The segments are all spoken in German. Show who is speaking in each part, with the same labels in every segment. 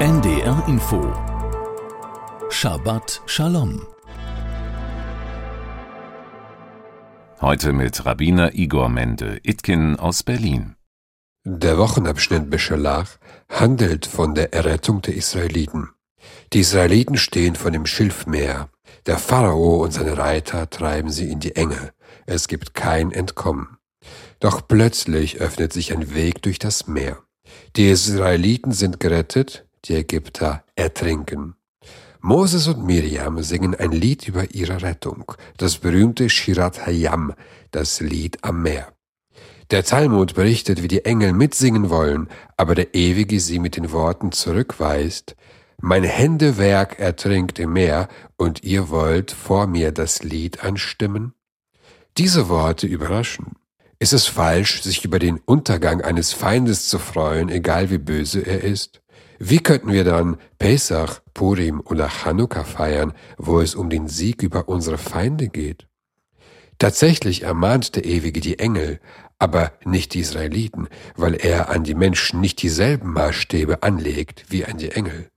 Speaker 1: NDR Info Shabbat Shalom
Speaker 2: Heute mit Rabbiner Igor Mende Itkin aus Berlin.
Speaker 3: Der Wochenabschnitt Beschalach handelt von der Errettung der Israeliten. Die Israeliten stehen vor dem Schilfmeer. Der Pharao und seine Reiter treiben sie in die Enge. Es gibt kein Entkommen. Doch plötzlich öffnet sich ein Weg durch das Meer. Die Israeliten sind gerettet, die Ägypter ertrinken. Moses und Miriam singen ein Lied über ihre Rettung, das berühmte Shirat Hayam, das Lied am Meer. Der Talmud berichtet, wie die Engel mitsingen wollen, aber der Ewige sie mit den Worten zurückweist, mein Händewerk ertrinkt im Meer und ihr wollt vor mir das Lied anstimmen? Diese Worte überraschen. Ist es falsch, sich über den Untergang eines Feindes zu freuen, egal wie böse er ist? Wie könnten wir dann Pesach, Purim oder Chanukka feiern, wo es um den Sieg über unsere Feinde geht? Tatsächlich ermahnt der Ewige die Engel, aber nicht die Israeliten, weil er an die Menschen nicht dieselben Maßstäbe anlegt wie an die Engel.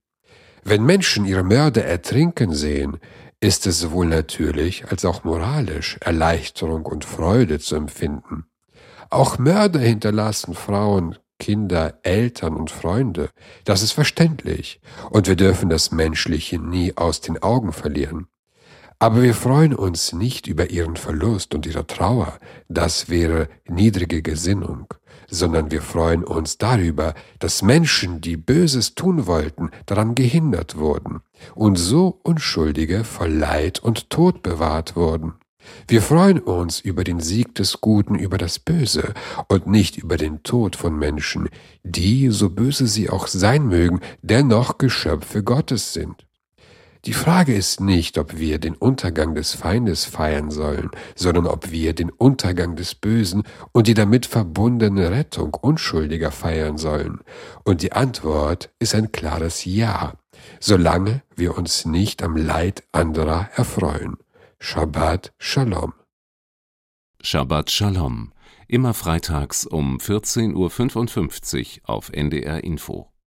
Speaker 3: Wenn Menschen ihre Mörder ertrinken sehen, ist es sowohl natürlich als auch moralisch Erleichterung und Freude zu empfinden. Auch Mörder hinterlassen Frauen, Kinder, Eltern und Freunde. Das ist verständlich. Und wir dürfen das Menschliche nie aus den Augen verlieren. Aber wir freuen uns nicht über ihren Verlust und ihre Trauer. Das wäre niedrige Gesinnung. Sondern wir freuen uns darüber, dass Menschen, die Böses tun wollten, daran gehindert wurden und so Unschuldige vor Leid und Tod bewahrt wurden. Wir freuen uns über den Sieg des Guten über das Böse und nicht über den Tod von Menschen, die, so böse sie auch sein mögen, dennoch Geschöpfe Gottes sind. Die Frage ist nicht, ob wir den Untergang des Feindes feiern sollen, sondern ob wir den Untergang des Bösen und die damit verbundene Rettung Unschuldiger feiern sollen. Und die Antwort ist ein klares Ja, solange wir uns nicht am Leid anderer erfreuen. Shabbat Shalom.
Speaker 2: Shabbat Shalom. Immer freitags um 14.55 Uhr auf NDR Info.